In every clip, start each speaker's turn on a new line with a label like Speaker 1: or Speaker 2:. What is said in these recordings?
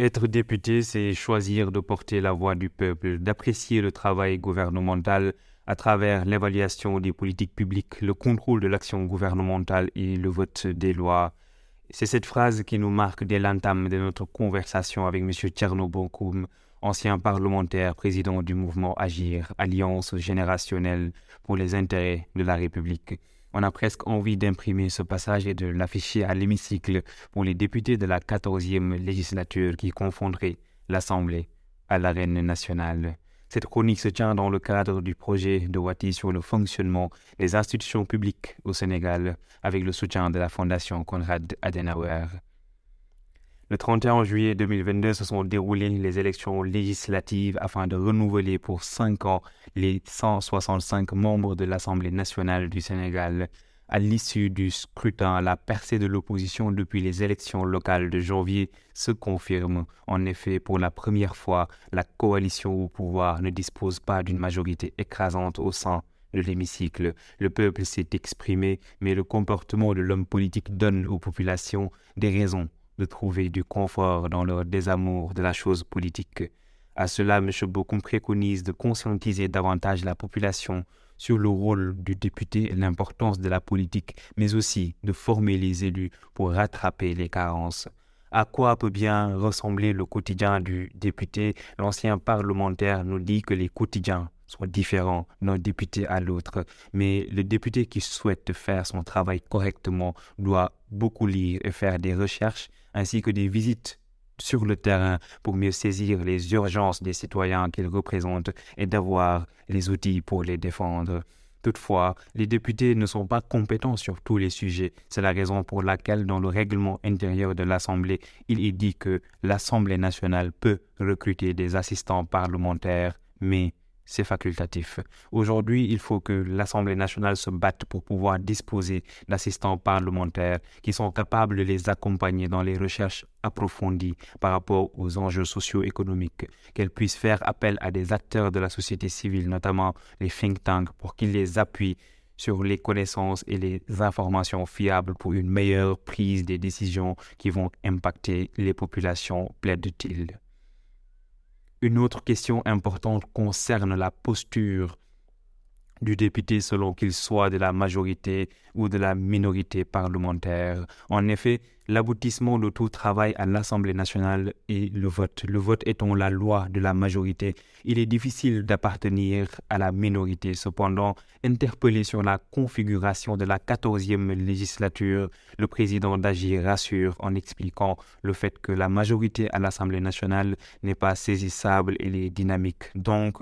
Speaker 1: Être député, c'est choisir de porter la voix du peuple, d'apprécier le travail gouvernemental à travers l'évaluation des politiques publiques, le contrôle de l'action gouvernementale et le vote des lois. C'est cette phrase qui nous marque dès l'entame de notre conversation avec M. Tcherno Bonkoum, ancien parlementaire, président du mouvement Agir, Alliance générationnelle pour les intérêts de la République. On a presque envie d'imprimer ce passage et de l'afficher à l'hémicycle pour les députés de la 14e législature qui confonderaient l'Assemblée à l'arène nationale. Cette chronique se tient dans le cadre du projet de Wati sur le fonctionnement des institutions publiques au Sénégal avec le soutien de la Fondation Konrad Adenauer. Le 31 juillet 2022 se sont déroulées les élections législatives afin de renouveler pour cinq ans les 165 membres de l'Assemblée nationale du Sénégal. À l'issue du scrutin, la percée de l'opposition depuis les élections locales de janvier se confirme. En effet, pour la première fois, la coalition au pouvoir ne dispose pas d'une majorité écrasante au sein de l'hémicycle. Le peuple s'est exprimé, mais le comportement de l'homme politique donne aux populations des raisons de trouver du confort dans leur désamour de la chose politique. À cela, M. Bokoum préconise de conscientiser davantage la population sur le rôle du député et l'importance de la politique, mais aussi de former les élus pour rattraper les carences. À quoi peut bien ressembler le quotidien du député? L'ancien parlementaire nous dit que les quotidiens sont différents d'un député à l'autre, mais le député qui souhaite faire son travail correctement doit beaucoup lire et faire des recherches ainsi que des visites sur le terrain pour mieux saisir les urgences des citoyens qu'ils représentent et d'avoir les outils pour les défendre. Toutefois, les députés ne sont pas compétents sur tous les sujets. C'est la raison pour laquelle dans le règlement intérieur de l'Assemblée, il est dit que l'Assemblée nationale peut recruter des assistants parlementaires, mais c'est facultatif. Aujourd'hui, il faut que l'Assemblée nationale se batte pour pouvoir disposer d'assistants parlementaires qui sont capables de les accompagner dans les recherches approfondies par rapport aux enjeux socio-économiques, qu'elle puisse faire appel à des acteurs de la société civile, notamment les think tanks, pour qu'ils les appuient sur les connaissances et les informations fiables pour une meilleure prise des décisions qui vont impacter les populations, plaide-t-il. Une autre question importante concerne la posture du député selon qu'il soit de la majorité ou de la minorité parlementaire. En effet, l'aboutissement de tout travail à l'Assemblée nationale est le vote. Le vote étant la loi de la majorité, il est difficile d'appartenir à la minorité. Cependant, interpellé sur la configuration de la quatorzième législature, le président d'Agir rassure en expliquant le fait que la majorité à l'Assemblée nationale n'est pas saisissable et est dynamique. Donc,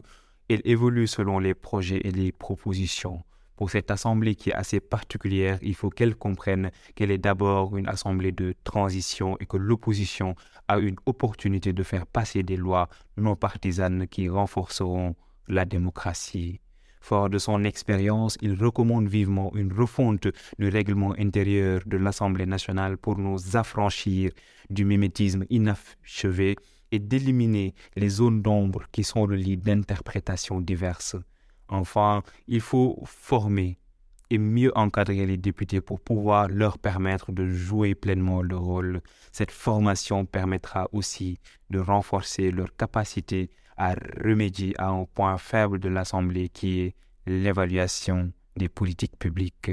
Speaker 1: elle évolue selon les projets et les propositions. Pour cette assemblée qui est assez particulière, il faut qu'elle comprenne qu'elle est d'abord une assemblée de transition et que l'opposition a une opportunité de faire passer des lois non partisanes qui renforceront la démocratie. Fort de son expérience, il recommande vivement une refonte du règlement intérieur de l'Assemblée nationale pour nous affranchir du mimétisme inachevé et d'éliminer les zones d'ombre qui sont le lit d'interprétations diverses. Enfin, il faut former et mieux encadrer les députés pour pouvoir leur permettre de jouer pleinement leur rôle. Cette formation permettra aussi de renforcer leur capacité à remédier à un point faible de l'Assemblée qui est l'évaluation des politiques publiques.